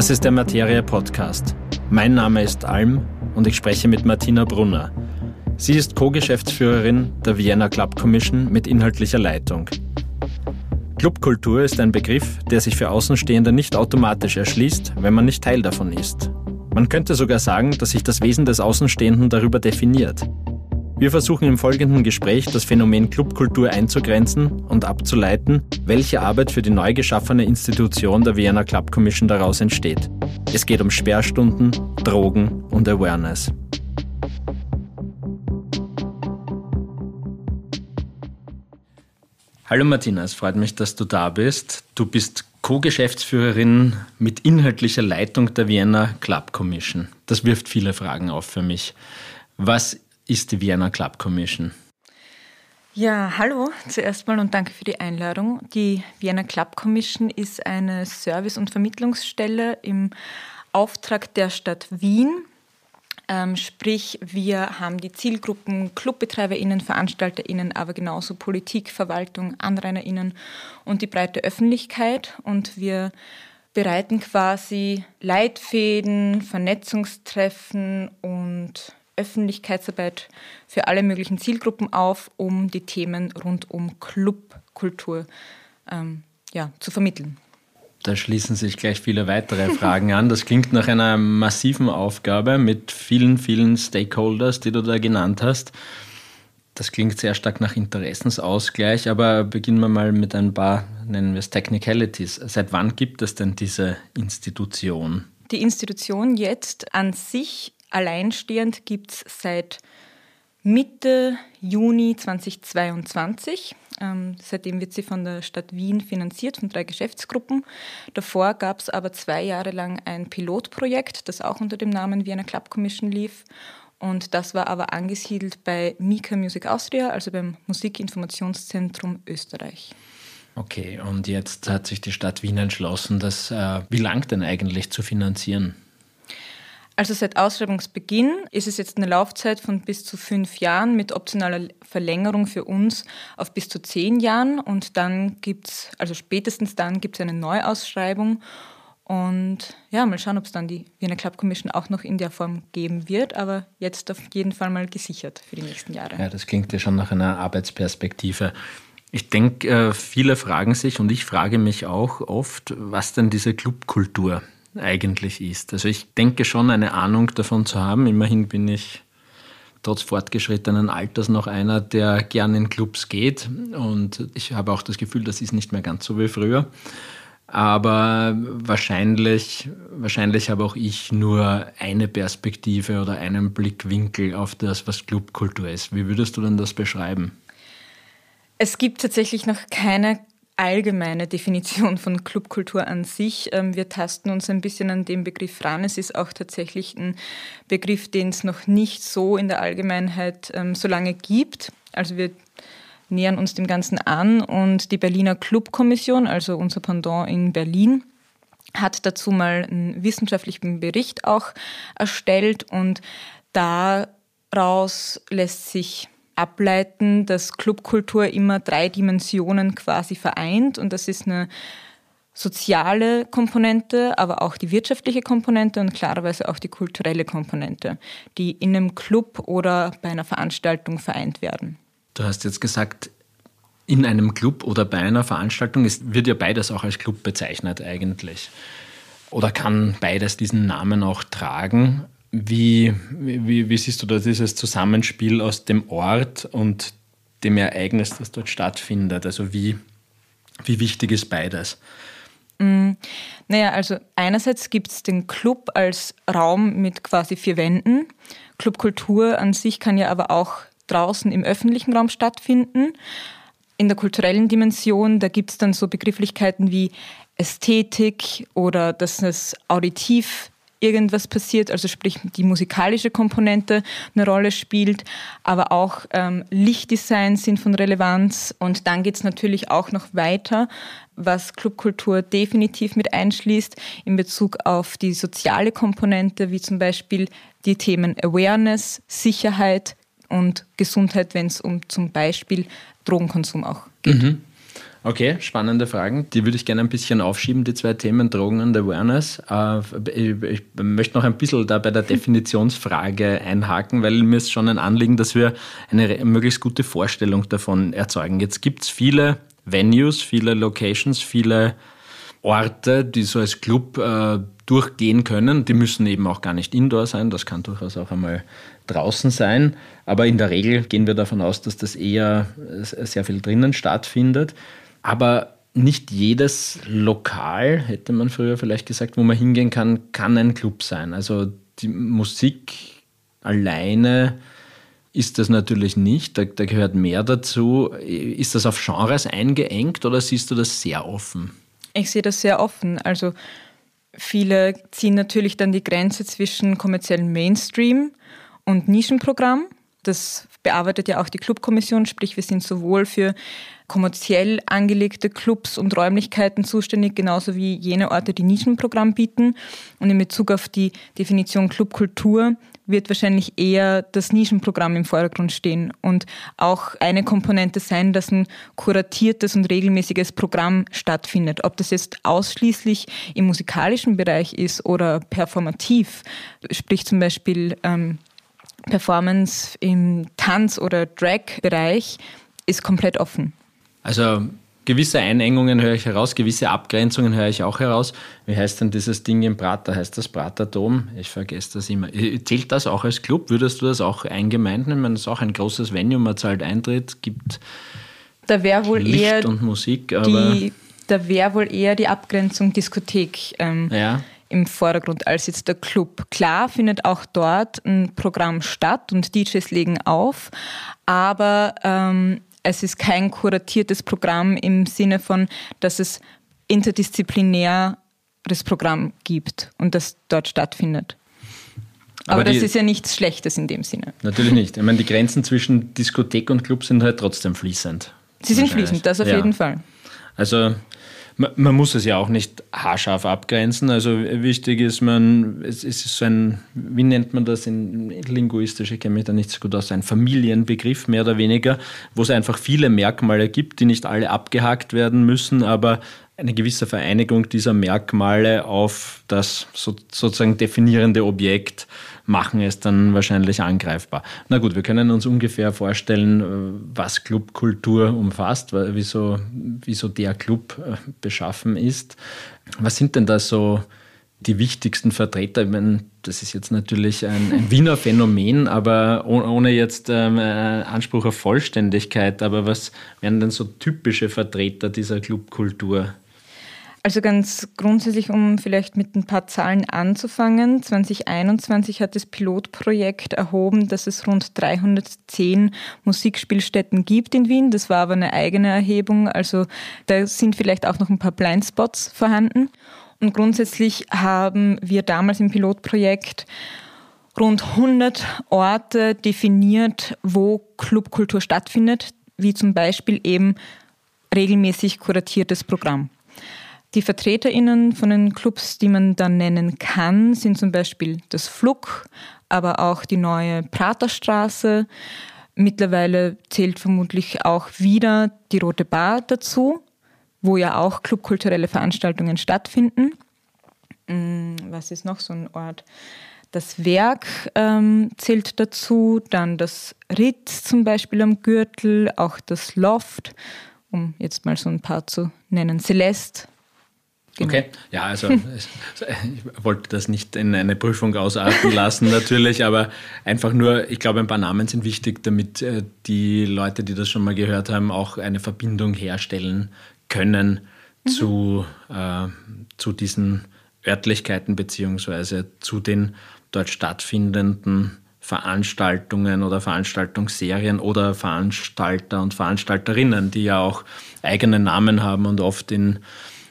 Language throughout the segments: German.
Das ist der Materie Podcast. Mein Name ist Alm und ich spreche mit Martina Brunner. Sie ist Co-Geschäftsführerin der Vienna Club Commission mit inhaltlicher Leitung. Clubkultur ist ein Begriff, der sich für Außenstehende nicht automatisch erschließt, wenn man nicht Teil davon ist. Man könnte sogar sagen, dass sich das Wesen des Außenstehenden darüber definiert. Wir versuchen im folgenden Gespräch das Phänomen Clubkultur einzugrenzen und abzuleiten, welche Arbeit für die neu geschaffene Institution der Vienna Club Commission daraus entsteht. Es geht um Sperrstunden, Drogen und Awareness. Hallo Martina, es freut mich, dass du da bist. Du bist Co-Geschäftsführerin mit inhaltlicher Leitung der Vienna Club Commission. Das wirft viele Fragen auf für mich. Was ist die Vienna Club Commission? Ja, hallo zuerst mal und danke für die Einladung. Die Vienna Club Commission ist eine Service- und Vermittlungsstelle im Auftrag der Stadt Wien. Ähm, sprich, wir haben die Zielgruppen ClubbetreiberInnen, VeranstalterInnen, aber genauso Politik, Verwaltung, AnrainerInnen und die breite Öffentlichkeit. Und wir bereiten quasi Leitfäden, Vernetzungstreffen und Öffentlichkeitsarbeit für alle möglichen Zielgruppen auf, um die Themen rund um Clubkultur ähm, ja, zu vermitteln. Da schließen sich gleich viele weitere Fragen an. Das klingt nach einer massiven Aufgabe mit vielen, vielen Stakeholders, die du da genannt hast. Das klingt sehr stark nach Interessensausgleich, aber beginnen wir mal mit ein paar, nennen wir es Technicalities. Seit wann gibt es denn diese Institution? Die Institution jetzt an sich alleinstehend gibt es seit Mitte Juni 2022. Ähm, seitdem wird sie von der Stadt Wien finanziert, von drei Geschäftsgruppen. Davor gab es aber zwei Jahre lang ein Pilotprojekt, das auch unter dem Namen Vienna Club Commission lief. Und das war aber angesiedelt bei Mika Music Austria, also beim Musikinformationszentrum Österreich. Okay, und jetzt hat sich die Stadt Wien entschlossen, das äh, wie lang denn eigentlich zu finanzieren? Also seit Ausschreibungsbeginn ist es jetzt eine Laufzeit von bis zu fünf Jahren mit optionaler Verlängerung für uns auf bis zu zehn Jahren. Und dann gibt es, also spätestens dann gibt es eine Neuausschreibung. Und ja, mal schauen, ob es dann die Wiener Club Commission auch noch in der Form geben wird, aber jetzt auf jeden Fall mal gesichert für die nächsten Jahre. Ja, das klingt ja schon nach einer Arbeitsperspektive. Ich denke, äh, viele fragen sich und ich frage mich auch oft, was denn diese Clubkultur eigentlich ist. Also ich denke schon eine Ahnung davon zu haben. Immerhin bin ich trotz fortgeschrittenen Alters noch einer, der gern in Clubs geht. Und ich habe auch das Gefühl, das ist nicht mehr ganz so wie früher. Aber wahrscheinlich, wahrscheinlich habe auch ich nur eine Perspektive oder einen Blickwinkel auf das, was Clubkultur ist. Wie würdest du denn das beschreiben? Es gibt tatsächlich noch keine allgemeine Definition von Clubkultur an sich. Ähm, wir tasten uns ein bisschen an dem Begriff ran. Es ist auch tatsächlich ein Begriff, den es noch nicht so in der Allgemeinheit ähm, so lange gibt. Also wir nähern uns dem Ganzen an und die Berliner Clubkommission, also unser Pendant in Berlin, hat dazu mal einen wissenschaftlichen Bericht auch erstellt und daraus lässt sich ableiten, dass Clubkultur immer drei Dimensionen quasi vereint und das ist eine soziale Komponente, aber auch die wirtschaftliche Komponente und klarerweise auch die kulturelle Komponente, die in einem Club oder bei einer Veranstaltung vereint werden. Du hast jetzt gesagt, in einem Club oder bei einer Veranstaltung, es wird ja beides auch als Club bezeichnet eigentlich. Oder kann beides diesen Namen auch tragen? Wie, wie, wie siehst du da dieses Zusammenspiel aus dem Ort und dem Ereignis, das dort stattfindet? Also wie, wie wichtig ist beides? Mm, naja, also einerseits gibt es den Club als Raum mit quasi vier Wänden. Clubkultur an sich kann ja aber auch draußen im öffentlichen Raum stattfinden. In der kulturellen Dimension, da gibt es dann so Begrifflichkeiten wie Ästhetik oder dass es auditiv irgendwas passiert, also sprich die musikalische Komponente eine Rolle spielt, aber auch ähm, Lichtdesigns sind von Relevanz und dann geht es natürlich auch noch weiter, was Clubkultur definitiv mit einschließt in Bezug auf die soziale Komponente, wie zum Beispiel die Themen Awareness, Sicherheit und Gesundheit, wenn es um zum Beispiel Drogenkonsum auch geht. Mhm. Okay, spannende Fragen. Die würde ich gerne ein bisschen aufschieben, die zwei Themen Drogen und Awareness. Äh, ich möchte noch ein bisschen da bei der Definitionsfrage einhaken, weil mir ist schon ein Anliegen, dass wir eine möglichst gute Vorstellung davon erzeugen. Jetzt gibt es viele Venues, viele Locations, viele Orte, die so als Club äh, durchgehen können. Die müssen eben auch gar nicht indoor sein, das kann durchaus auch einmal draußen sein. Aber in der Regel gehen wir davon aus, dass das eher sehr viel drinnen stattfindet. Aber nicht jedes Lokal, hätte man früher vielleicht gesagt, wo man hingehen kann, kann ein Club sein. Also die Musik alleine ist das natürlich nicht. Da, da, gehört mehr dazu. Ist das auf Genres eingeengt oder siehst du das sehr offen? Ich sehe das sehr offen. Also viele ziehen natürlich dann die Grenze zwischen kommerziellem Mainstream und Nischenprogramm. Das bearbeitet ja auch die Clubkommission, sprich wir sind sowohl für kommerziell angelegte Clubs und Räumlichkeiten zuständig, genauso wie jene Orte, die Nischenprogramm bieten. Und in Bezug auf die Definition Clubkultur wird wahrscheinlich eher das Nischenprogramm im Vordergrund stehen und auch eine Komponente sein, dass ein kuratiertes und regelmäßiges Programm stattfindet. Ob das jetzt ausschließlich im musikalischen Bereich ist oder performativ, sprich zum Beispiel ähm, Performance im Tanz- oder Drag-Bereich, ist komplett offen. Also gewisse Einengungen höre ich heraus, gewisse Abgrenzungen höre ich auch heraus. Wie heißt denn dieses Ding im Prater? Heißt das Praterdom? Ich vergesse das immer. Zählt das auch als Club? Würdest du das auch eingemeint nehmen? Das ist auch ein großes Venue, man zahlt Eintritt, gibt da wohl Licht eher und Musik. Aber die, da wäre wohl eher die Abgrenzung Diskothek. Ähm, ja im Vordergrund als jetzt der Club. Klar findet auch dort ein Programm statt und DJs legen auf, aber ähm, es ist kein kuratiertes Programm im Sinne von, dass es interdisziplinäres Programm gibt und das dort stattfindet. Aber, Aber das ist ja nichts Schlechtes in dem Sinne. Natürlich nicht. Ich meine, die Grenzen zwischen Diskothek und Club sind halt trotzdem fließend. Sie sind fließend, das auf ja. jeden Fall. Also man, muss es ja auch nicht haarscharf abgrenzen. Also wichtig ist, man, es, ist so ein, wie nennt man das in linguistisch, ich kenne mich da nicht so gut aus, ein Familienbegriff mehr oder weniger, wo es einfach viele Merkmale gibt, die nicht alle abgehakt werden müssen, aber eine gewisse Vereinigung dieser Merkmale auf das sozusagen definierende Objekt machen es dann wahrscheinlich angreifbar. Na gut, wir können uns ungefähr vorstellen, äh, was Clubkultur umfasst, wieso, wieso der Club äh, beschaffen ist. Was sind denn da so die wichtigsten Vertreter? Ich meine, das ist jetzt natürlich ein, ein Wiener Phänomen, aber ohne jetzt ähm, äh, Anspruch auf Vollständigkeit. Aber was wären denn so typische Vertreter dieser Clubkultur? Also ganz grundsätzlich, um vielleicht mit ein paar Zahlen anzufangen. 2021 hat das Pilotprojekt erhoben, dass es rund 310 Musikspielstätten gibt in Wien. Das war aber eine eigene Erhebung. Also da sind vielleicht auch noch ein paar Blindspots vorhanden. Und grundsätzlich haben wir damals im Pilotprojekt rund 100 Orte definiert, wo Clubkultur stattfindet, wie zum Beispiel eben regelmäßig kuratiertes Programm. Die VertreterInnen von den Clubs, die man dann nennen kann, sind zum Beispiel das Flug, aber auch die neue Praterstraße. Mittlerweile zählt vermutlich auch wieder die Rote Bar dazu, wo ja auch clubkulturelle Veranstaltungen stattfinden. Mm, was ist noch so ein Ort? Das Werk ähm, zählt dazu, dann das Ritz zum Beispiel am Gürtel, auch das Loft, um jetzt mal so ein paar zu nennen. Celeste Genau. Okay, ja, also ich wollte das nicht in eine Prüfung ausarten lassen natürlich, aber einfach nur, ich glaube, ein paar Namen sind wichtig, damit äh, die Leute, die das schon mal gehört haben, auch eine Verbindung herstellen können mhm. zu, äh, zu diesen Örtlichkeiten beziehungsweise zu den dort stattfindenden Veranstaltungen oder Veranstaltungsserien oder Veranstalter und Veranstalterinnen, die ja auch eigene Namen haben und oft in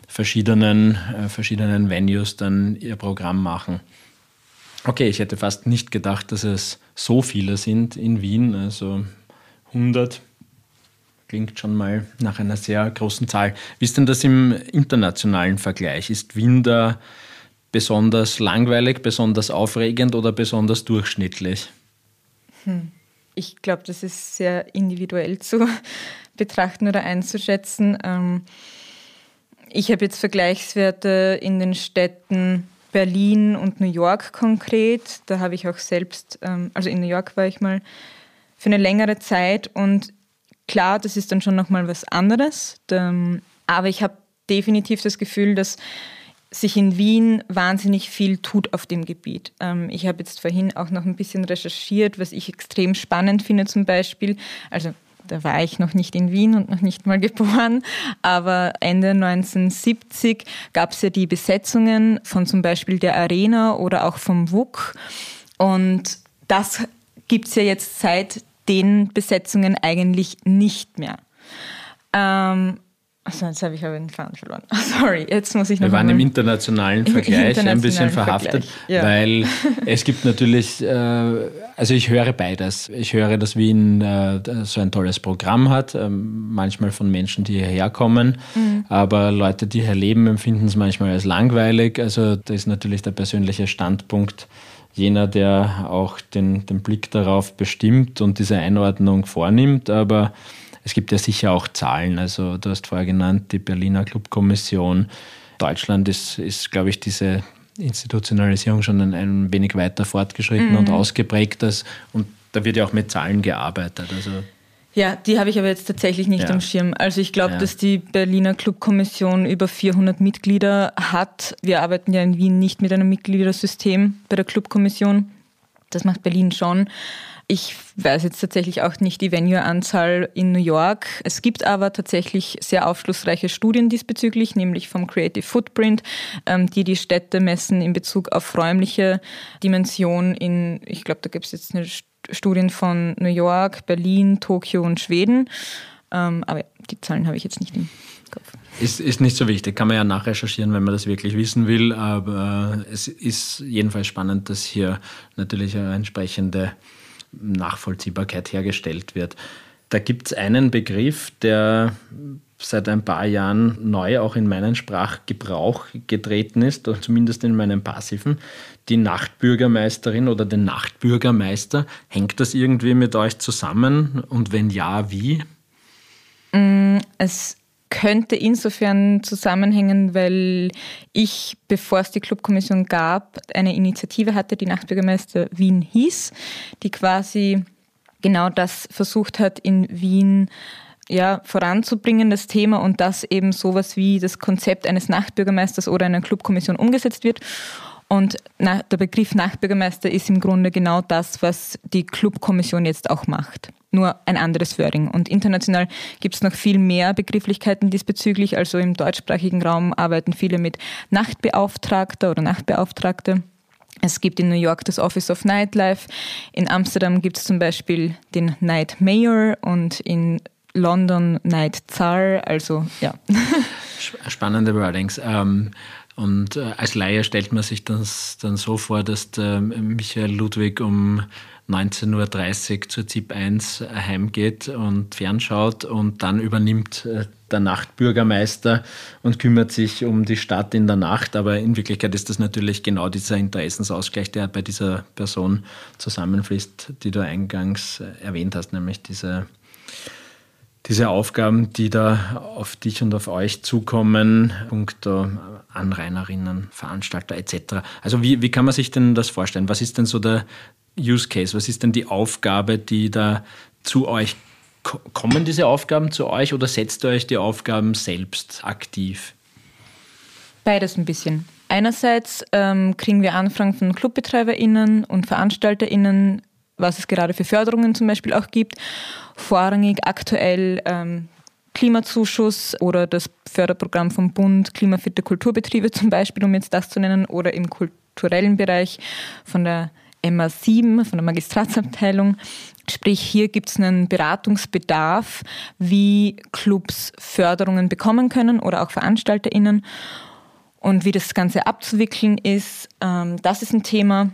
verschiedenen, äh, verschiedenen Venues dann ihr Programm machen. Okay, ich hätte fast nicht gedacht, dass es so viele sind in Wien, also 100 klingt schon mal nach einer sehr großen Zahl. Wie ist denn das im internationalen Vergleich? Ist Wien da besonders langweilig, besonders aufregend oder besonders durchschnittlich? Hm. Ich glaube, das ist sehr individuell zu betrachten oder einzuschätzen. Ähm, ich habe jetzt Vergleichswerte in den Städten Berlin und New York konkret. Da habe ich auch selbst, ähm, also in New York war ich mal für eine längere Zeit und klar, das ist dann schon nochmal was anderes. Aber ich habe definitiv das Gefühl, dass sich in Wien wahnsinnig viel tut auf dem Gebiet. Ähm, ich habe jetzt vorhin auch noch ein bisschen recherchiert, was ich extrem spannend finde zum Beispiel. Also da war ich noch nicht in Wien und noch nicht mal geboren, aber Ende 1970 gab es ja die Besetzungen von zum Beispiel der Arena oder auch vom WUK. Und das gibt es ja jetzt seit den Besetzungen eigentlich nicht mehr. Ähm, Achso, jetzt habe ich aber den Faden verloren. Sorry, jetzt muss ich noch. Wir waren im internationalen Vergleich internationalen ein bisschen verhaftet, ja. weil es gibt natürlich, äh, also ich höre beides. Ich höre, dass Wien äh, so ein tolles Programm hat, ähm, manchmal von Menschen, die hierher kommen, mhm. aber Leute, die hier leben, empfinden es manchmal als langweilig. Also da ist natürlich der persönliche Standpunkt jener, der auch den, den Blick darauf bestimmt und diese Einordnung vornimmt, aber es gibt ja sicher auch Zahlen. Also du hast vorher genannt, die Berliner Clubkommission. Deutschland ist, ist glaube ich, diese Institutionalisierung schon ein, ein wenig weiter fortgeschritten mhm. und ausgeprägt. und da wird ja auch mit Zahlen gearbeitet. Also ja, die habe ich aber jetzt tatsächlich nicht ja. am Schirm. Also ich glaube, ja. dass die Berliner Clubkommission über 400 Mitglieder hat. Wir arbeiten ja in Wien nicht mit einem Mitgliedersystem bei der Clubkommission. Das macht Berlin schon. Ich weiß jetzt tatsächlich auch nicht die Venue-Anzahl in New York. Es gibt aber tatsächlich sehr aufschlussreiche Studien diesbezüglich, nämlich vom Creative Footprint, ähm, die die Städte messen in Bezug auf räumliche Dimension in, ich glaube, da gibt es jetzt eine Studien von New York, Berlin, Tokio und Schweden. Ähm, aber die Zahlen habe ich jetzt nicht im Kopf. Ist, ist nicht so wichtig, kann man ja nachrecherchieren, wenn man das wirklich wissen will. Aber es ist jedenfalls spannend, dass hier natürlich eine entsprechende Nachvollziehbarkeit hergestellt wird. Da gibt es einen Begriff, der seit ein paar Jahren neu auch in meinen Sprachgebrauch getreten ist, oder zumindest in meinem passiven, die Nachtbürgermeisterin oder den Nachtbürgermeister. Hängt das irgendwie mit euch zusammen und wenn ja, wie? Mm, es könnte insofern zusammenhängen, weil ich, bevor es die Clubkommission gab, eine Initiative hatte, die Nachtbürgermeister Wien hieß, die quasi genau das versucht hat, in Wien ja, voranzubringen, das Thema, und dass eben sowas wie das Konzept eines Nachtbürgermeisters oder einer Clubkommission umgesetzt wird. Und der Begriff Nachtbürgermeister ist im Grunde genau das, was die Clubkommission jetzt auch macht nur ein anderes Wording. Und international gibt es noch viel mehr Begrifflichkeiten diesbezüglich. Also im deutschsprachigen Raum arbeiten viele mit Nachtbeauftragter oder Nachtbeauftragte. Es gibt in New York das Office of Nightlife. In Amsterdam gibt es zum Beispiel den Night Mayor und in London Night Tsar. Also ja. Spannende Wordings. Ähm, und äh, als Laie stellt man sich das dann so vor, dass der Michael Ludwig um 19.30 Uhr zur ZIP 1 heimgeht und fernschaut und dann übernimmt äh, der Nachtbürgermeister und kümmert sich um die Stadt in der Nacht. Aber in Wirklichkeit ist das natürlich genau dieser Interessensausgleich, der bei dieser Person zusammenfließt, die du eingangs äh, erwähnt hast, nämlich diese, diese Aufgaben, die da auf dich und auf euch zukommen, punkto Anrainerinnen, Veranstalter etc. Also wie, wie kann man sich denn das vorstellen? Was ist denn so der, Use Case? Was ist denn die Aufgabe, die da zu euch kommen diese Aufgaben zu euch oder setzt ihr euch die Aufgaben selbst aktiv? Beides ein bisschen. Einerseits ähm, kriegen wir Anfragen von ClubbetreiberInnen und VeranstalterInnen, was es gerade für Förderungen zum Beispiel auch gibt. Vorrangig aktuell ähm, Klimazuschuss oder das Förderprogramm vom Bund Klimafitte Kulturbetriebe zum Beispiel, um jetzt das zu nennen, oder im kulturellen Bereich von der MA7 von der Magistratsabteilung. Sprich, hier gibt es einen Beratungsbedarf, wie Clubs Förderungen bekommen können oder auch VeranstalterInnen. Und wie das Ganze abzuwickeln ist, ähm, das ist ein Thema.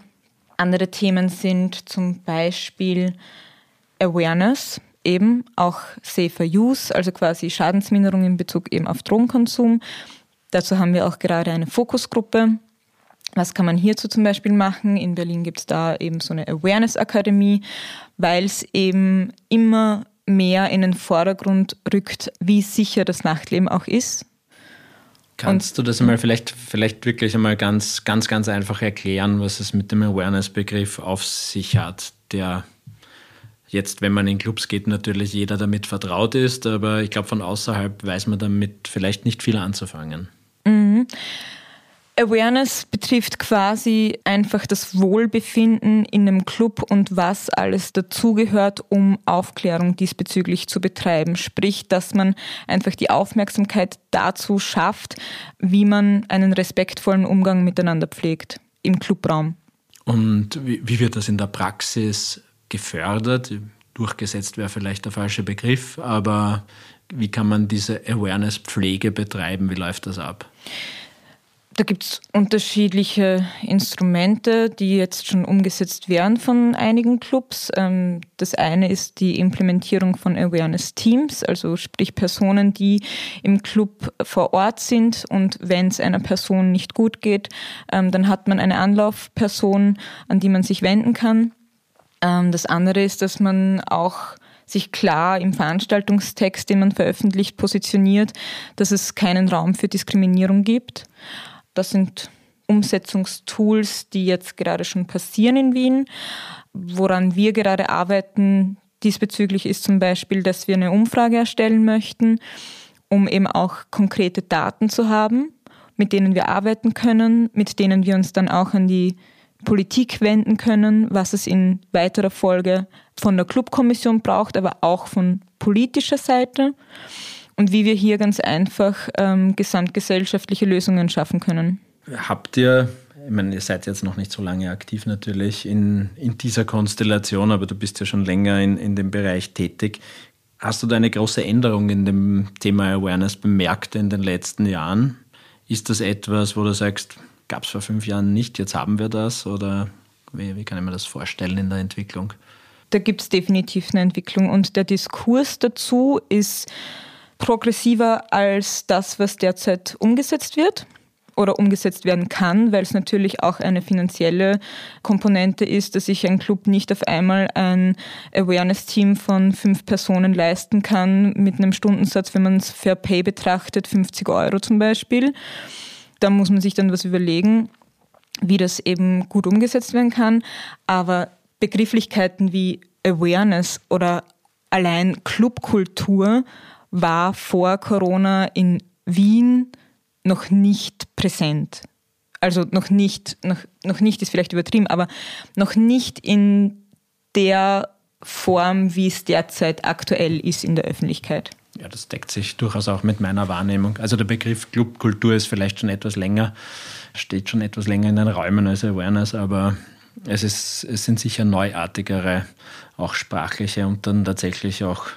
Andere Themen sind zum Beispiel Awareness, eben auch Safer Use, also quasi Schadensminderung in Bezug eben auf Drogenkonsum. Dazu haben wir auch gerade eine Fokusgruppe, was kann man hierzu zum Beispiel machen? In Berlin gibt es da eben so eine Awareness-Akademie, weil es eben immer mehr in den Vordergrund rückt, wie sicher das Nachtleben auch ist. Kannst Und, du das einmal vielleicht, vielleicht wirklich einmal ganz, ganz, ganz einfach erklären, was es mit dem Awareness-Begriff auf sich hat, der jetzt, wenn man in Clubs geht, natürlich jeder damit vertraut ist, aber ich glaube, von außerhalb weiß man damit vielleicht nicht viel anzufangen. Mhm. Awareness betrifft quasi einfach das Wohlbefinden in einem Club und was alles dazugehört, um Aufklärung diesbezüglich zu betreiben. Sprich, dass man einfach die Aufmerksamkeit dazu schafft, wie man einen respektvollen Umgang miteinander pflegt im Clubraum. Und wie wird das in der Praxis gefördert? Durchgesetzt wäre vielleicht der falsche Begriff, aber wie kann man diese Awareness-Pflege betreiben? Wie läuft das ab? Da gibt es unterschiedliche Instrumente, die jetzt schon umgesetzt werden von einigen Clubs. Ähm, das eine ist die Implementierung von Awareness-Teams, also sprich Personen, die im Club vor Ort sind und wenn es einer Person nicht gut geht, ähm, dann hat man eine Anlaufperson, an die man sich wenden kann. Ähm, das andere ist, dass man auch sich klar im Veranstaltungstext, den man veröffentlicht, positioniert, dass es keinen Raum für Diskriminierung gibt. Das sind Umsetzungstools, die jetzt gerade schon passieren in Wien. Woran wir gerade arbeiten diesbezüglich ist zum Beispiel, dass wir eine Umfrage erstellen möchten, um eben auch konkrete Daten zu haben, mit denen wir arbeiten können, mit denen wir uns dann auch an die Politik wenden können, was es in weiterer Folge von der Clubkommission braucht, aber auch von politischer Seite und wie wir hier ganz einfach ähm, gesamtgesellschaftliche Lösungen schaffen können. Habt ihr, ich meine, ihr seid jetzt noch nicht so lange aktiv natürlich in, in dieser Konstellation, aber du bist ja schon länger in, in dem Bereich tätig. Hast du da eine große Änderung in dem Thema Awareness bemerkt in den letzten Jahren? Ist das etwas, wo du sagst, gab es vor fünf Jahren nicht, jetzt haben wir das? Oder wie, wie kann ich mir das vorstellen in der Entwicklung? Da gibt es definitiv eine Entwicklung und der Diskurs dazu ist progressiver als das, was derzeit umgesetzt wird oder umgesetzt werden kann, weil es natürlich auch eine finanzielle Komponente ist, dass sich ein Club nicht auf einmal ein Awareness-Team von fünf Personen leisten kann mit einem Stundensatz, wenn man es Fair Pay betrachtet, 50 Euro zum Beispiel. Da muss man sich dann was überlegen, wie das eben gut umgesetzt werden kann. Aber Begrifflichkeiten wie Awareness oder allein Clubkultur war vor Corona in Wien noch nicht präsent. Also noch nicht, noch, noch nicht ist vielleicht übertrieben, aber noch nicht in der Form, wie es derzeit aktuell ist in der Öffentlichkeit. Ja, das deckt sich durchaus auch mit meiner Wahrnehmung. Also der Begriff Clubkultur ist vielleicht schon etwas länger, steht schon etwas länger in den Räumen als Awareness, aber es, ist, es sind sicher neuartigere, auch sprachliche und dann tatsächlich auch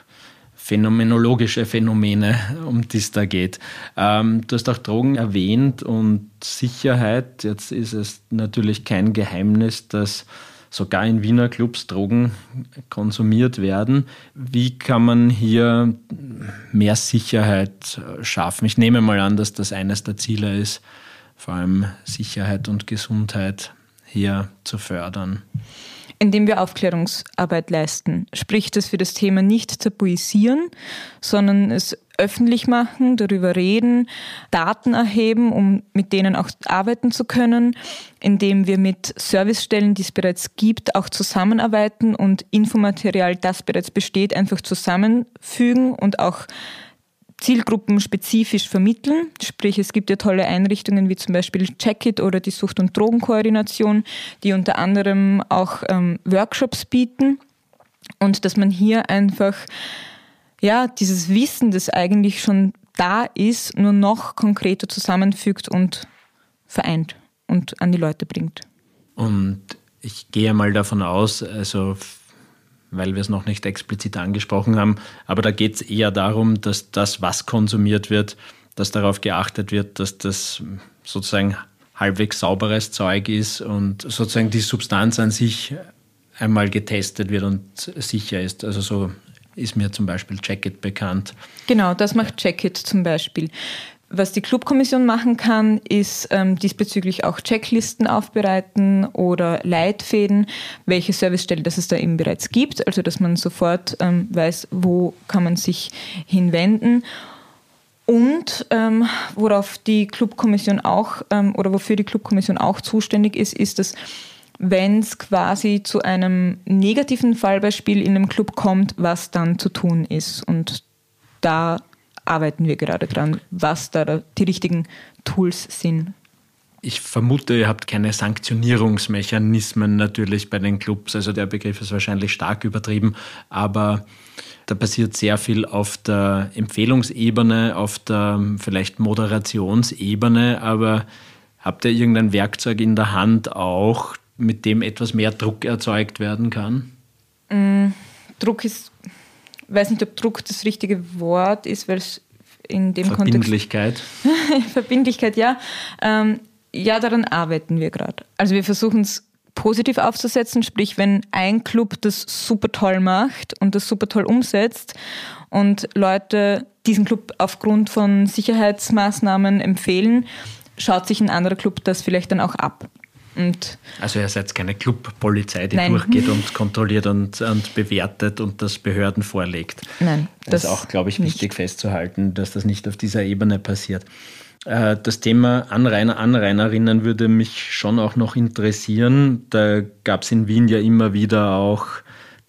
phänomenologische Phänomene, um die es da geht. Ähm, du hast auch Drogen erwähnt und Sicherheit. Jetzt ist es natürlich kein Geheimnis, dass sogar in Wiener Clubs Drogen konsumiert werden. Wie kann man hier mehr Sicherheit schaffen? Ich nehme mal an, dass das eines der Ziele ist, vor allem Sicherheit und Gesundheit hier zu fördern indem wir Aufklärungsarbeit leisten. Sprich, dass wir das Thema nicht tabuisieren, sondern es öffentlich machen, darüber reden, Daten erheben, um mit denen auch arbeiten zu können, indem wir mit Servicestellen, die es bereits gibt, auch zusammenarbeiten und Infomaterial, das bereits besteht, einfach zusammenfügen und auch Zielgruppen spezifisch vermitteln. Sprich, es gibt ja tolle Einrichtungen wie zum Beispiel Checkit oder die Sucht- und Drogenkoordination, die unter anderem auch ähm, Workshops bieten. Und dass man hier einfach ja, dieses Wissen, das eigentlich schon da ist, nur noch konkreter zusammenfügt und vereint und an die Leute bringt. Und ich gehe mal davon aus, also weil wir es noch nicht explizit angesprochen haben. Aber da geht es eher darum, dass das, was konsumiert wird, dass darauf geachtet wird, dass das sozusagen halbwegs sauberes Zeug ist und sozusagen die Substanz an sich einmal getestet wird und sicher ist. Also so ist mir zum Beispiel Jacket bekannt. Genau, das macht Jacket zum Beispiel. Was die Clubkommission machen kann, ist ähm, diesbezüglich auch Checklisten aufbereiten oder Leitfäden, welche Servicestelle das es da eben bereits gibt, also dass man sofort ähm, weiß, wo kann man sich hinwenden. Und ähm, worauf die Clubkommission auch ähm, oder wofür die Clubkommission auch zuständig ist, ist, dass wenn es quasi zu einem negativen Fallbeispiel in einem Club kommt, was dann zu tun ist. Und da arbeiten wir gerade dran, was da die richtigen Tools sind. Ich vermute, ihr habt keine Sanktionierungsmechanismen natürlich bei den Clubs. Also der Begriff ist wahrscheinlich stark übertrieben, aber da passiert sehr viel auf der Empfehlungsebene, auf der vielleicht Moderationsebene. Aber habt ihr irgendein Werkzeug in der Hand auch, mit dem etwas mehr Druck erzeugt werden kann? Mm, Druck ist weiß nicht, ob Druck das richtige Wort ist, weil es in dem Verbindlichkeit. Kontext. Verbindlichkeit, ja. Ähm, ja, daran arbeiten wir gerade. Also wir versuchen es positiv aufzusetzen, sprich, wenn ein Club das super toll macht und das super toll umsetzt und Leute diesen Club aufgrund von Sicherheitsmaßnahmen empfehlen, schaut sich ein anderer Club das vielleicht dann auch ab. Und also ihr seid keine Clubpolizei, die Nein. durchgeht und kontrolliert und, und bewertet und das Behörden vorlegt. Nein. Das, das ist auch, glaube ich, wichtig nicht. festzuhalten, dass das nicht auf dieser Ebene passiert. Äh, das Thema Anrainer, Anrainerinnen würde mich schon auch noch interessieren. Da gab es in Wien ja immer wieder auch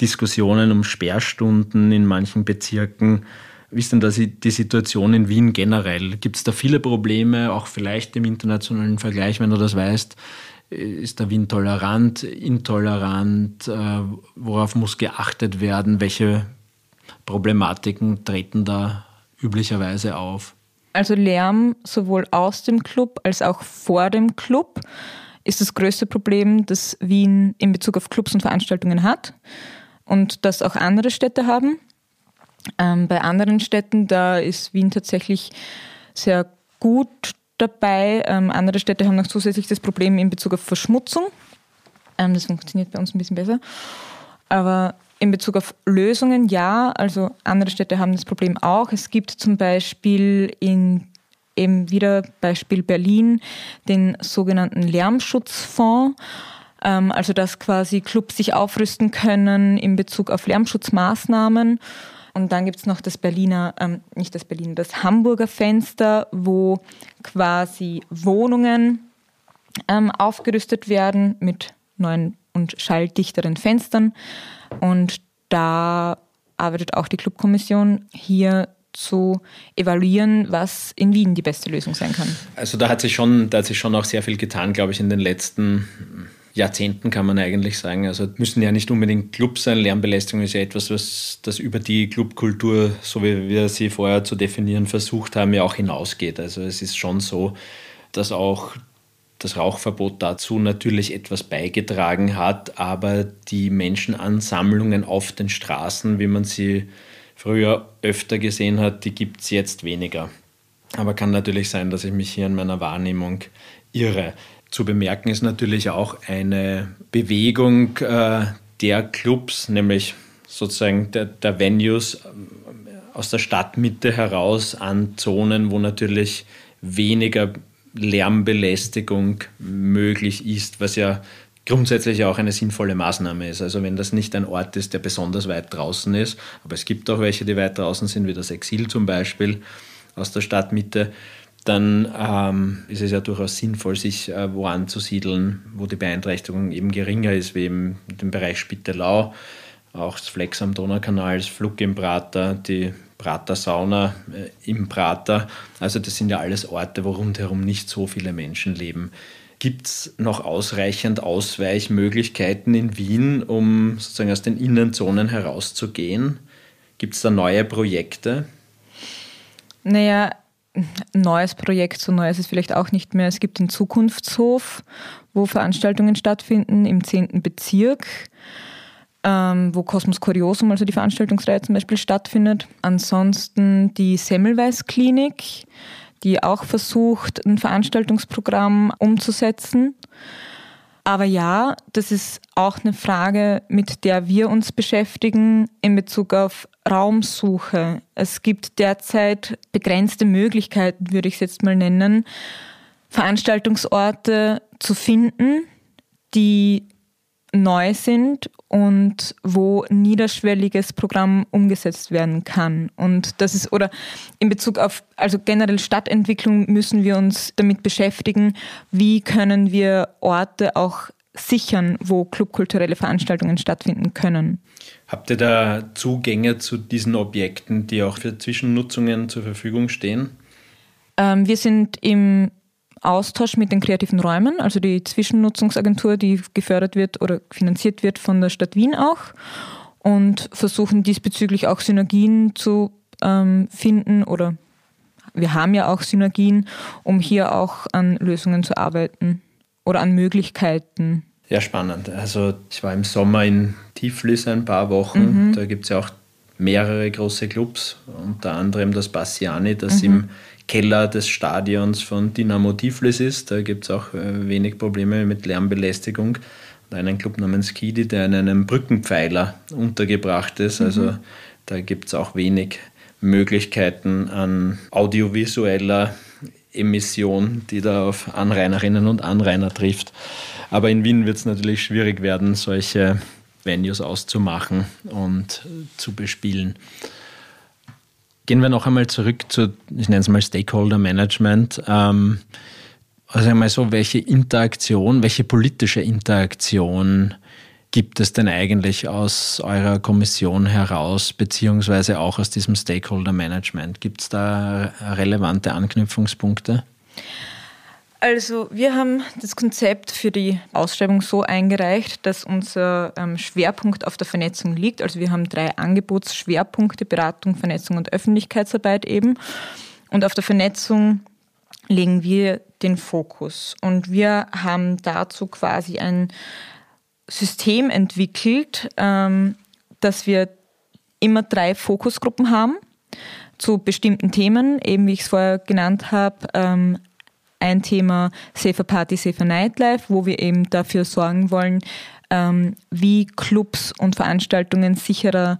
Diskussionen um Sperrstunden in manchen Bezirken. Wie ist denn da die Situation in Wien generell? Gibt es da viele Probleme, auch vielleicht im internationalen Vergleich, wenn du das weißt? Ist der Wien tolerant, intolerant, äh, worauf muss geachtet werden, welche Problematiken treten da üblicherweise auf? Also Lärm sowohl aus dem Club als auch vor dem Club ist das größte Problem, das Wien in Bezug auf Clubs und Veranstaltungen hat und das auch andere Städte haben. Ähm, bei anderen Städten, da ist Wien tatsächlich sehr gut dabei. Ähm, andere Städte haben noch zusätzlich das Problem in Bezug auf Verschmutzung. Ähm, das funktioniert bei uns ein bisschen besser. Aber in Bezug auf Lösungen, ja, also andere Städte haben das Problem auch. Es gibt zum Beispiel in eben wieder Beispiel Berlin den sogenannten Lärmschutzfonds. Ähm, also dass quasi Clubs sich aufrüsten können in Bezug auf Lärmschutzmaßnahmen. Und dann gibt es noch das Berliner, ähm, nicht das Berliner, das Hamburger Fenster, wo quasi Wohnungen ähm, aufgerüstet werden mit neuen und schalldichteren Fenstern. Und da arbeitet auch die Clubkommission hier zu evaluieren, was in Wien die beste Lösung sein kann. Also da hat sich schon, da hat sich schon auch sehr viel getan, glaube ich, in den letzten Jahrzehnten kann man eigentlich sagen. Also müssen ja nicht unbedingt Clubs sein. Lärmbelästigung ist ja etwas, was das über die Clubkultur, so wie wir sie vorher zu definieren versucht haben, ja auch hinausgeht. Also es ist schon so, dass auch das Rauchverbot dazu natürlich etwas beigetragen hat, aber die Menschenansammlungen auf den Straßen, wie man sie früher öfter gesehen hat, die gibt es jetzt weniger. Aber kann natürlich sein, dass ich mich hier in meiner Wahrnehmung irre. Zu bemerken ist natürlich auch eine Bewegung äh, der Clubs, nämlich sozusagen der, der Venues äh, aus der Stadtmitte heraus an Zonen, wo natürlich weniger Lärmbelästigung möglich ist, was ja grundsätzlich auch eine sinnvolle Maßnahme ist. Also wenn das nicht ein Ort ist, der besonders weit draußen ist, aber es gibt auch welche, die weit draußen sind, wie das Exil zum Beispiel aus der Stadtmitte, dann ähm, ist es ja durchaus sinnvoll, sich äh, wo anzusiedeln, wo die Beeinträchtigung eben geringer ist, wie eben im Bereich Spittelau, auch das Flex am Donaukanal, das Flug im Prater, die Prater Sauna äh, im Prater. Also das sind ja alles Orte, wo rundherum nicht so viele Menschen leben. Gibt es noch ausreichend Ausweichmöglichkeiten in Wien, um sozusagen aus den Innenzonen herauszugehen? Gibt es da neue Projekte? Naja, neues Projekt, so neu ist es vielleicht auch nicht mehr. Es gibt den Zukunftshof, wo Veranstaltungen stattfinden im 10. Bezirk, ähm, wo Cosmos Curiosum, also die Veranstaltungsreihe zum Beispiel, stattfindet. Ansonsten die Semmelweis Klinik, die auch versucht, ein Veranstaltungsprogramm umzusetzen. Aber ja, das ist auch eine Frage, mit der wir uns beschäftigen in Bezug auf Raumsuche. Es gibt derzeit begrenzte Möglichkeiten, würde ich es jetzt mal nennen, Veranstaltungsorte zu finden, die neu sind und wo niederschwelliges Programm umgesetzt werden kann. Und das ist, oder in Bezug auf, also generell Stadtentwicklung müssen wir uns damit beschäftigen, wie können wir Orte auch sichern, wo clubkulturelle Veranstaltungen stattfinden können. Habt ihr da Zugänge zu diesen Objekten, die auch für Zwischennutzungen zur Verfügung stehen? Ähm, wir sind im Austausch mit den kreativen Räumen, also die Zwischennutzungsagentur, die gefördert wird oder finanziert wird von der Stadt Wien auch und versuchen diesbezüglich auch Synergien zu ähm, finden oder wir haben ja auch Synergien, um hier auch an Lösungen zu arbeiten oder an Möglichkeiten. Ja, spannend. Also ich war im Sommer in Tiflis ein paar Wochen. Mhm. Da gibt es ja auch mehrere große Clubs, unter anderem das Bassiani, das mhm. im Keller des Stadions von Dynamo Tiflis ist. Da gibt es auch äh, wenig Probleme mit Lärmbelästigung. Und einen Club namens Kidi, der in einem Brückenpfeiler untergebracht ist. Also mhm. da gibt es auch wenig Möglichkeiten an audiovisueller Emission, die da auf Anrainerinnen und Anrainer trifft. Aber in Wien wird es natürlich schwierig werden, solche Venues auszumachen und zu bespielen. Gehen wir noch einmal zurück zu, ich nenne es mal Stakeholder Management. Ähm, also einmal so, welche Interaktion, welche politische Interaktion gibt es denn eigentlich aus eurer Kommission heraus, beziehungsweise auch aus diesem Stakeholder Management? Gibt es da relevante Anknüpfungspunkte? Also wir haben das Konzept für die Ausschreibung so eingereicht, dass unser ähm, Schwerpunkt auf der Vernetzung liegt. Also wir haben drei Angebotsschwerpunkte, Beratung, Vernetzung und Öffentlichkeitsarbeit eben. Und auf der Vernetzung legen wir den Fokus. Und wir haben dazu quasi ein System entwickelt, ähm, dass wir immer drei Fokusgruppen haben zu bestimmten Themen, eben wie ich es vorher genannt habe, ähm, ein Thema Safer Party, Safer Nightlife, wo wir eben dafür sorgen wollen, ähm, wie Clubs und Veranstaltungen sicherer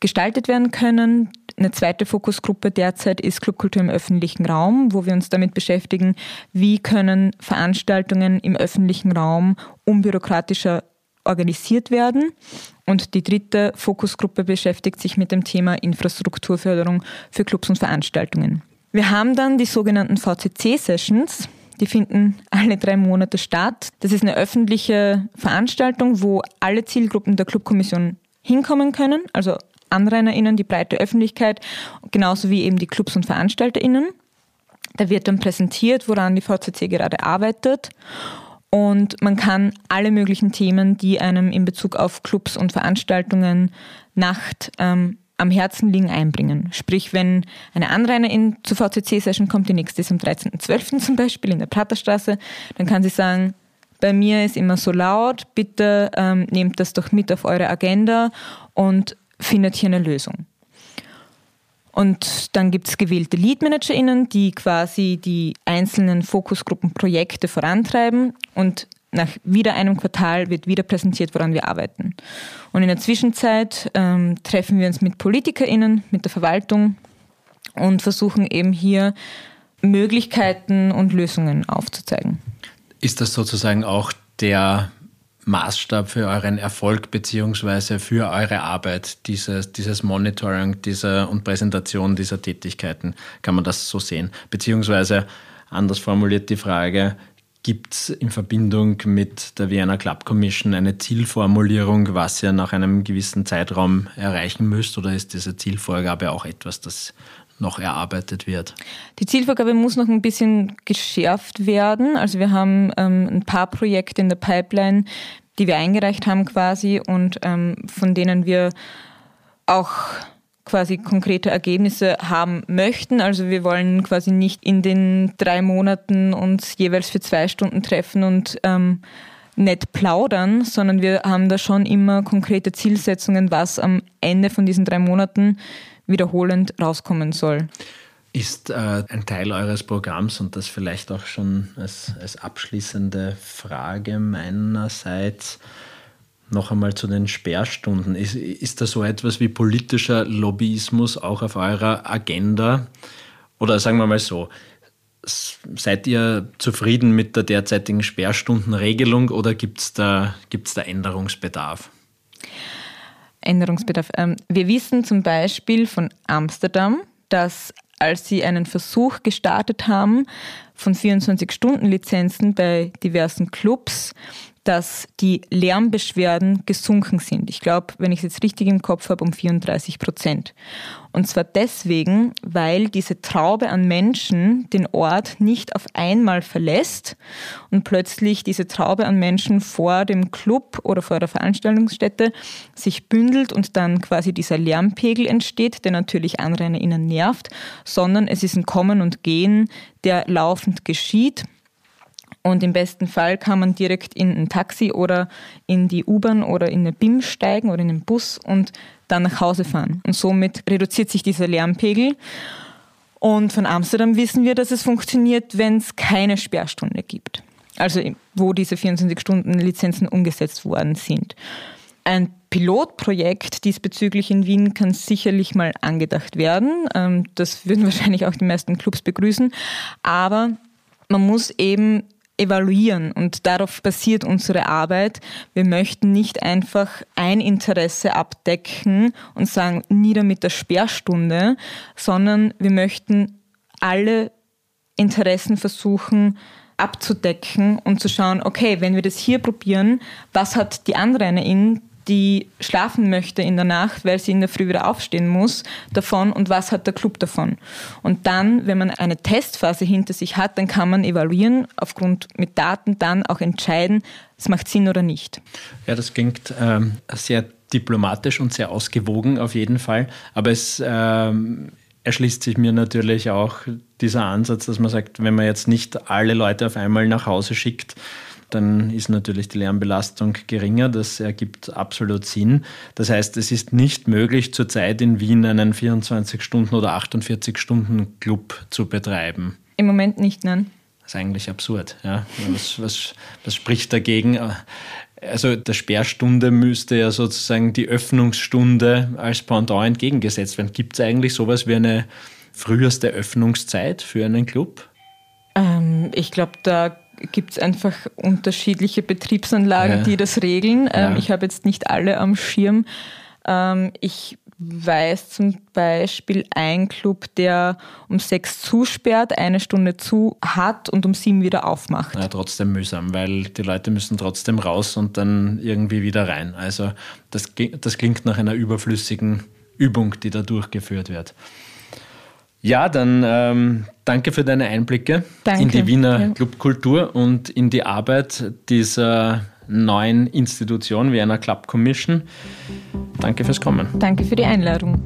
gestaltet werden können. Eine zweite Fokusgruppe derzeit ist Clubkultur im öffentlichen Raum, wo wir uns damit beschäftigen, wie können Veranstaltungen im öffentlichen Raum unbürokratischer organisiert werden. Und die dritte Fokusgruppe beschäftigt sich mit dem Thema Infrastrukturförderung für Clubs und Veranstaltungen. Wir haben dann die sogenannten VCC-Sessions. Die finden alle drei Monate statt. Das ist eine öffentliche Veranstaltung, wo alle Zielgruppen der Clubkommission hinkommen können, also AnrainerInnen, die breite Öffentlichkeit, genauso wie eben die Clubs und VeranstalterInnen. Da wird dann präsentiert, woran die VCC gerade arbeitet. Und man kann alle möglichen Themen, die einem in Bezug auf Clubs und Veranstaltungen, Nacht, ähm, am Herzen liegen, einbringen. Sprich, wenn eine Anrainerin zur VCC-Session kommt, die nächste ist am 13.12. zum Beispiel in der Praterstraße, dann kann sie sagen, bei mir ist immer so laut, bitte ähm, nehmt das doch mit auf eure Agenda und findet hier eine Lösung. Und dann gibt es gewählte Lead-ManagerInnen, die quasi die einzelnen Fokusgruppenprojekte vorantreiben und nach wieder einem Quartal wird wieder präsentiert, woran wir arbeiten. Und in der Zwischenzeit ähm, treffen wir uns mit PolitikerInnen, mit der Verwaltung und versuchen eben hier Möglichkeiten und Lösungen aufzuzeigen. Ist das sozusagen auch der Maßstab für euren Erfolg beziehungsweise für eure Arbeit, dieses, dieses Monitoring dieser und Präsentation dieser Tätigkeiten? Kann man das so sehen? Beziehungsweise anders formuliert die Frage, Gibt es in Verbindung mit der Vienna Club Commission eine Zielformulierung, was ihr nach einem gewissen Zeitraum erreichen müsst? Oder ist diese Zielvorgabe auch etwas, das noch erarbeitet wird? Die Zielvorgabe muss noch ein bisschen geschärft werden. Also wir haben ähm, ein paar Projekte in der Pipeline, die wir eingereicht haben quasi und ähm, von denen wir auch quasi konkrete Ergebnisse haben möchten. Also wir wollen quasi nicht in den drei Monaten uns jeweils für zwei Stunden treffen und ähm, nett plaudern, sondern wir haben da schon immer konkrete Zielsetzungen, was am Ende von diesen drei Monaten wiederholend rauskommen soll. Ist äh, ein Teil eures Programms und das vielleicht auch schon als, als abschließende Frage meinerseits noch einmal zu den Sperrstunden. Ist, ist da so etwas wie politischer Lobbyismus auch auf eurer Agenda? Oder sagen wir mal so, seid ihr zufrieden mit der derzeitigen Sperrstundenregelung oder gibt es da, gibt's da Änderungsbedarf? Änderungsbedarf. Ähm, wir wissen zum Beispiel von Amsterdam, dass als sie einen Versuch gestartet haben von 24-Stunden-Lizenzen bei diversen Clubs, dass die Lärmbeschwerden gesunken sind. Ich glaube, wenn ich es jetzt richtig im Kopf habe, um 34 Prozent. Und zwar deswegen, weil diese Traube an Menschen den Ort nicht auf einmal verlässt und plötzlich diese Traube an Menschen vor dem Club oder vor der Veranstaltungsstätte sich bündelt und dann quasi dieser Lärmpegel entsteht, der natürlich AnrainerInnen nervt, sondern es ist ein Kommen und Gehen, der laufend geschieht und im besten Fall kann man direkt in ein Taxi oder in die U-Bahn oder in eine BIM steigen oder in einen Bus und dann nach Hause fahren. Und somit reduziert sich dieser Lärmpegel. Und von Amsterdam wissen wir, dass es funktioniert, wenn es keine Sperrstunde gibt. Also wo diese 24-Stunden-Lizenzen umgesetzt worden sind. Ein Pilotprojekt diesbezüglich in Wien kann sicherlich mal angedacht werden. Ähm, das würden wahrscheinlich auch die meisten Clubs begrüßen. Aber man muss eben evaluieren und darauf basiert unsere Arbeit. Wir möchten nicht einfach ein Interesse abdecken und sagen, nieder mit der Sperrstunde, sondern wir möchten alle Interessen versuchen abzudecken und zu schauen, okay, wenn wir das hier probieren, was hat die andere in die schlafen möchte in der Nacht, weil sie in der Früh wieder aufstehen muss, davon und was hat der Club davon. Und dann, wenn man eine Testphase hinter sich hat, dann kann man evaluieren, aufgrund mit Daten dann auch entscheiden, es macht Sinn oder nicht. Ja, das klingt ähm, sehr diplomatisch und sehr ausgewogen auf jeden Fall, aber es ähm, erschließt sich mir natürlich auch dieser Ansatz, dass man sagt, wenn man jetzt nicht alle Leute auf einmal nach Hause schickt, dann ist natürlich die Lärmbelastung geringer. Das ergibt absolut Sinn. Das heißt, es ist nicht möglich, zurzeit in Wien einen 24-Stunden- oder 48-Stunden-Club zu betreiben. Im Moment nicht, nein. Das ist eigentlich absurd. Ja? Was, was, was spricht dagegen? Also der Sperrstunde müsste ja sozusagen die Öffnungsstunde als Pendant entgegengesetzt werden. Gibt es eigentlich sowas wie eine früheste Öffnungszeit für einen Club? Ähm, ich glaube, da gibt es einfach unterschiedliche Betriebsanlagen, ja. die das regeln. Ähm, ja. Ich habe jetzt nicht alle am Schirm. Ähm, ich weiß zum Beispiel ein Club, der um sechs zusperrt, eine Stunde zu hat und um sieben wieder aufmacht. Ja, trotzdem mühsam, weil die Leute müssen trotzdem raus und dann irgendwie wieder rein. Also das, das klingt nach einer überflüssigen Übung, die da durchgeführt wird. Ja, dann ähm, danke für deine Einblicke danke. in die Wiener ja. Clubkultur und in die Arbeit dieser neuen Institution Wiener Club Commission. Danke fürs Kommen. Danke für die Einladung.